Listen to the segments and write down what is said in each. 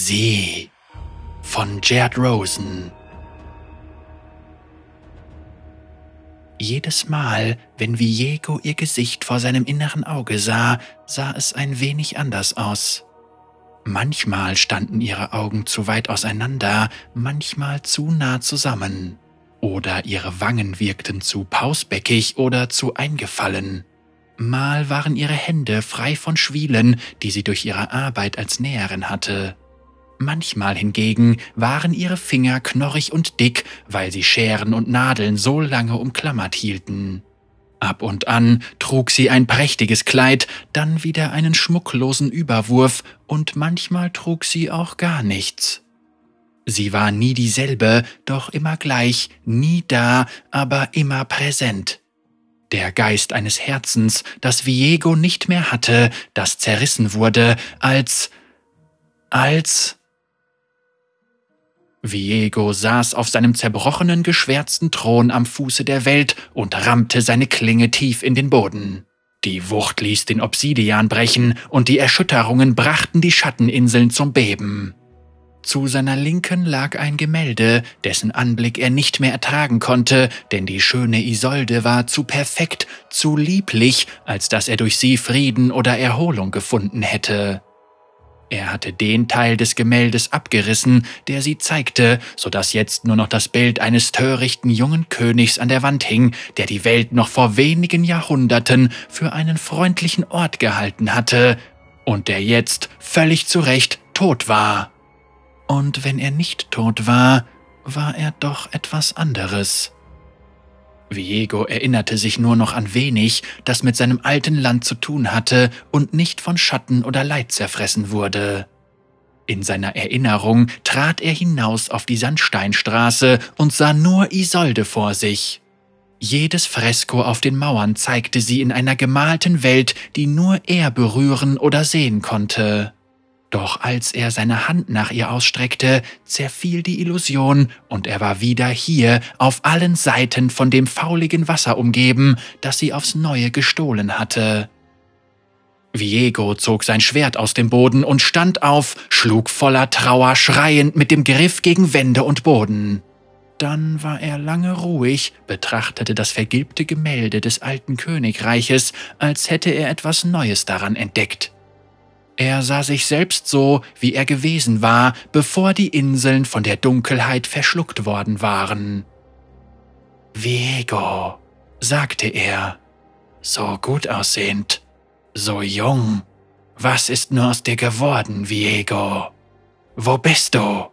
Sie von Jared Rosen. Jedes Mal, wenn Viego ihr Gesicht vor seinem inneren Auge sah, sah es ein wenig anders aus. Manchmal standen ihre Augen zu weit auseinander, manchmal zu nah zusammen. Oder ihre Wangen wirkten zu pausbäckig oder zu eingefallen. Mal waren ihre Hände frei von Schwielen, die sie durch ihre Arbeit als Näherin hatte. Manchmal hingegen waren ihre Finger knorrig und dick, weil sie Scheren und Nadeln so lange umklammert hielten. Ab und an trug sie ein prächtiges Kleid, dann wieder einen schmucklosen Überwurf, und manchmal trug sie auch gar nichts. Sie war nie dieselbe, doch immer gleich, nie da, aber immer präsent. Der Geist eines Herzens, das Viego nicht mehr hatte, das zerrissen wurde, als als Viego saß auf seinem zerbrochenen, geschwärzten Thron am Fuße der Welt und rammte seine Klinge tief in den Boden. Die Wucht ließ den Obsidian brechen und die Erschütterungen brachten die Schatteninseln zum Beben. Zu seiner Linken lag ein Gemälde, dessen Anblick er nicht mehr ertragen konnte, denn die schöne Isolde war zu perfekt, zu lieblich, als dass er durch sie Frieden oder Erholung gefunden hätte. Er hatte den Teil des Gemäldes abgerissen, der sie zeigte, so dass jetzt nur noch das Bild eines törichten jungen Königs an der Wand hing, der die Welt noch vor wenigen Jahrhunderten für einen freundlichen Ort gehalten hatte und der jetzt völlig zu Recht tot war. Und wenn er nicht tot war, war er doch etwas anderes. Viego erinnerte sich nur noch an wenig, das mit seinem alten Land zu tun hatte und nicht von Schatten oder Leid zerfressen wurde. In seiner Erinnerung trat er hinaus auf die Sandsteinstraße und sah nur Isolde vor sich. Jedes Fresko auf den Mauern zeigte sie in einer gemalten Welt, die nur er berühren oder sehen konnte. Doch als er seine Hand nach ihr ausstreckte, zerfiel die Illusion und er war wieder hier, auf allen Seiten von dem fauligen Wasser umgeben, das sie aufs neue gestohlen hatte. Viego zog sein Schwert aus dem Boden und stand auf, schlug voller Trauer schreiend mit dem Griff gegen Wände und Boden. Dann war er lange ruhig, betrachtete das vergilbte Gemälde des alten Königreiches, als hätte er etwas Neues daran entdeckt. Er sah sich selbst so, wie er gewesen war, bevor die Inseln von der Dunkelheit verschluckt worden waren. Viego, sagte er, so gut aussehend, so jung. Was ist nur aus dir geworden, Viego? Wo bist du?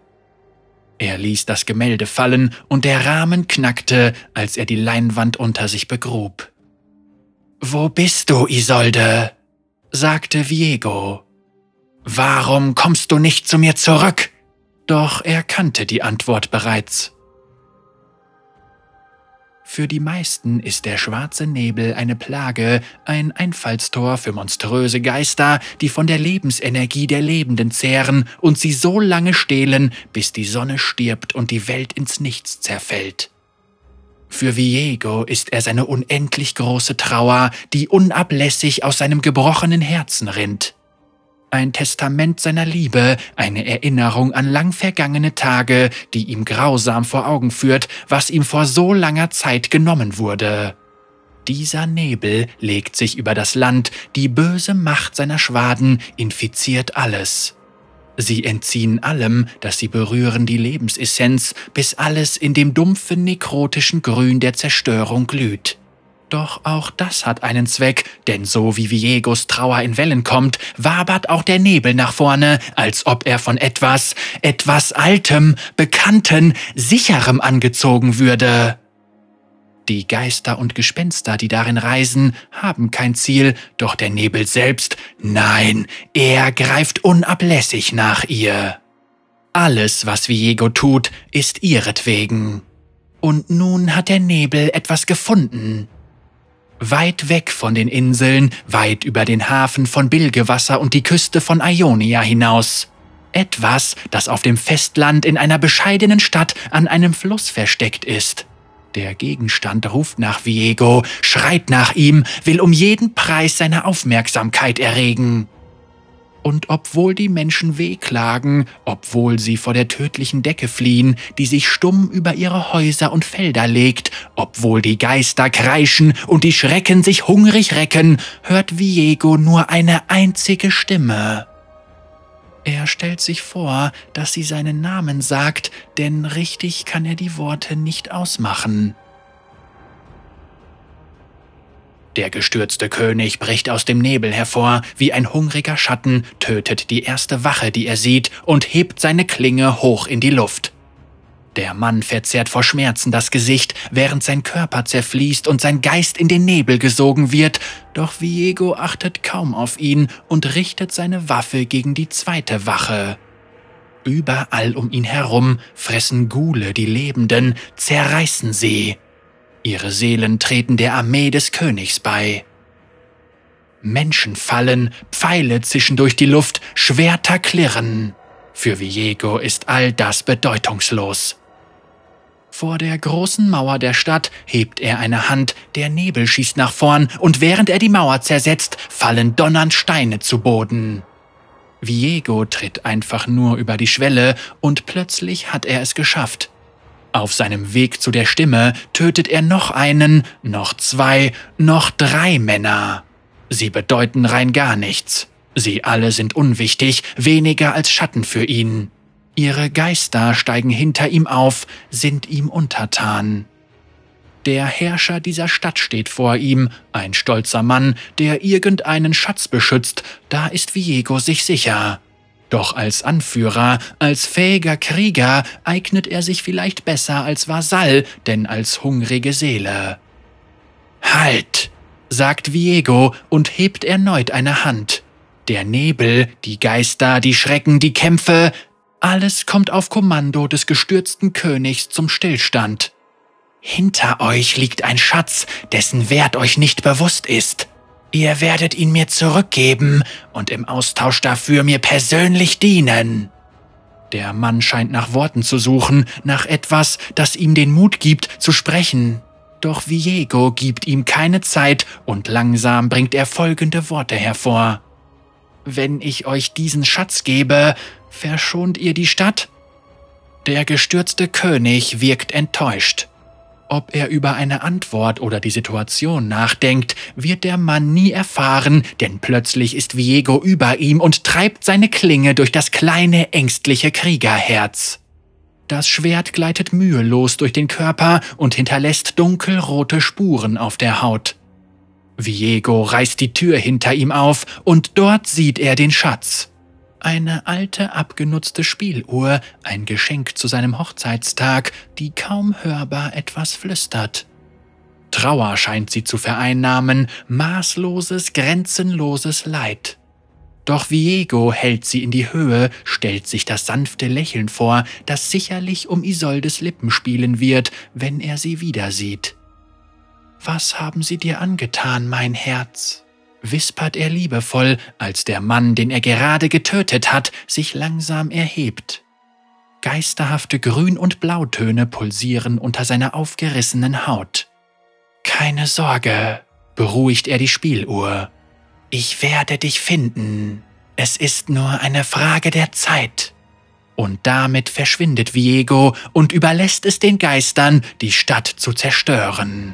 Er ließ das Gemälde fallen und der Rahmen knackte, als er die Leinwand unter sich begrub. Wo bist du, Isolde? sagte Viego. Warum kommst du nicht zu mir zurück? Doch er kannte die Antwort bereits. Für die meisten ist der schwarze Nebel eine Plage, ein Einfallstor für monströse Geister, die von der Lebensenergie der Lebenden zehren und sie so lange stehlen, bis die Sonne stirbt und die Welt ins Nichts zerfällt. Für Viego ist er seine unendlich große Trauer, die unablässig aus seinem gebrochenen Herzen rinnt ein Testament seiner Liebe, eine Erinnerung an lang vergangene Tage, die ihm grausam vor Augen führt, was ihm vor so langer Zeit genommen wurde. Dieser Nebel legt sich über das Land, die böse Macht seiner Schwaden infiziert alles. Sie entziehen allem, das sie berühren, die Lebensessenz, bis alles in dem dumpfen nekrotischen Grün der Zerstörung glüht. Doch auch das hat einen Zweck, denn so wie Viegos Trauer in Wellen kommt, wabert auch der Nebel nach vorne, als ob er von etwas, etwas Altem, Bekannten, Sicherem angezogen würde. Die Geister und Gespenster, die darin reisen, haben kein Ziel, doch der Nebel selbst, nein, er greift unablässig nach ihr. Alles, was Viego tut, ist ihretwegen. Und nun hat der Nebel etwas gefunden. Weit weg von den Inseln, weit über den Hafen von Bilgewasser und die Küste von Ionia hinaus. Etwas, das auf dem Festland in einer bescheidenen Stadt an einem Fluss versteckt ist. Der Gegenstand ruft nach Viego, schreit nach ihm, will um jeden Preis seine Aufmerksamkeit erregen. Und obwohl die Menschen wehklagen, obwohl sie vor der tödlichen Decke fliehen, die sich stumm über ihre Häuser und Felder legt, obwohl die Geister kreischen und die Schrecken sich hungrig recken, hört Viego nur eine einzige Stimme. Er stellt sich vor, dass sie seinen Namen sagt, denn richtig kann er die Worte nicht ausmachen. Der gestürzte König bricht aus dem Nebel hervor, wie ein hungriger Schatten, tötet die erste Wache, die er sieht, und hebt seine Klinge hoch in die Luft. Der Mann verzerrt vor Schmerzen das Gesicht, während sein Körper zerfließt und sein Geist in den Nebel gesogen wird, doch Viego achtet kaum auf ihn und richtet seine Waffe gegen die zweite Wache. Überall um ihn herum fressen Gule die Lebenden, zerreißen sie. Ihre Seelen treten der Armee des Königs bei. Menschen fallen, Pfeile zischen durch die Luft, Schwerter klirren. Für Viego ist all das bedeutungslos. Vor der großen Mauer der Stadt hebt er eine Hand, der Nebel schießt nach vorn, und während er die Mauer zersetzt, fallen donnernd Steine zu Boden. Viego tritt einfach nur über die Schwelle, und plötzlich hat er es geschafft. Auf seinem Weg zu der Stimme tötet er noch einen, noch zwei, noch drei Männer. Sie bedeuten rein gar nichts. Sie alle sind unwichtig, weniger als Schatten für ihn. Ihre Geister steigen hinter ihm auf, sind ihm untertan. Der Herrscher dieser Stadt steht vor ihm, ein stolzer Mann, der irgendeinen Schatz beschützt, da ist Viego sich sicher. Doch als Anführer, als fähiger Krieger eignet er sich vielleicht besser als Vasall, denn als hungrige Seele. Halt! sagt Viego und hebt erneut eine Hand. Der Nebel, die Geister, die Schrecken, die Kämpfe, alles kommt auf Kommando des gestürzten Königs zum Stillstand. Hinter euch liegt ein Schatz, dessen Wert euch nicht bewusst ist. Ihr werdet ihn mir zurückgeben und im Austausch dafür mir persönlich dienen. Der Mann scheint nach Worten zu suchen, nach etwas, das ihm den Mut gibt, zu sprechen. Doch Viego gibt ihm keine Zeit und langsam bringt er folgende Worte hervor. Wenn ich euch diesen Schatz gebe, verschont ihr die Stadt? Der gestürzte König wirkt enttäuscht. Ob er über eine Antwort oder die Situation nachdenkt, wird der Mann nie erfahren, denn plötzlich ist Viego über ihm und treibt seine Klinge durch das kleine, ängstliche Kriegerherz. Das Schwert gleitet mühelos durch den Körper und hinterlässt dunkelrote Spuren auf der Haut. Viego reißt die Tür hinter ihm auf und dort sieht er den Schatz. Eine alte, abgenutzte Spieluhr, ein Geschenk zu seinem Hochzeitstag, die kaum hörbar etwas flüstert. Trauer scheint sie zu vereinnahmen, maßloses, grenzenloses Leid. Doch Viego hält sie in die Höhe, stellt sich das sanfte Lächeln vor, das sicherlich um Isoldes Lippen spielen wird, wenn er sie wieder sieht. Was haben sie dir angetan, mein Herz? Wispert er liebevoll, als der Mann, den er gerade getötet hat, sich langsam erhebt. Geisterhafte Grün- und Blautöne pulsieren unter seiner aufgerissenen Haut. Keine Sorge, beruhigt er die Spieluhr. Ich werde dich finden. Es ist nur eine Frage der Zeit. Und damit verschwindet Viego und überlässt es den Geistern, die Stadt zu zerstören.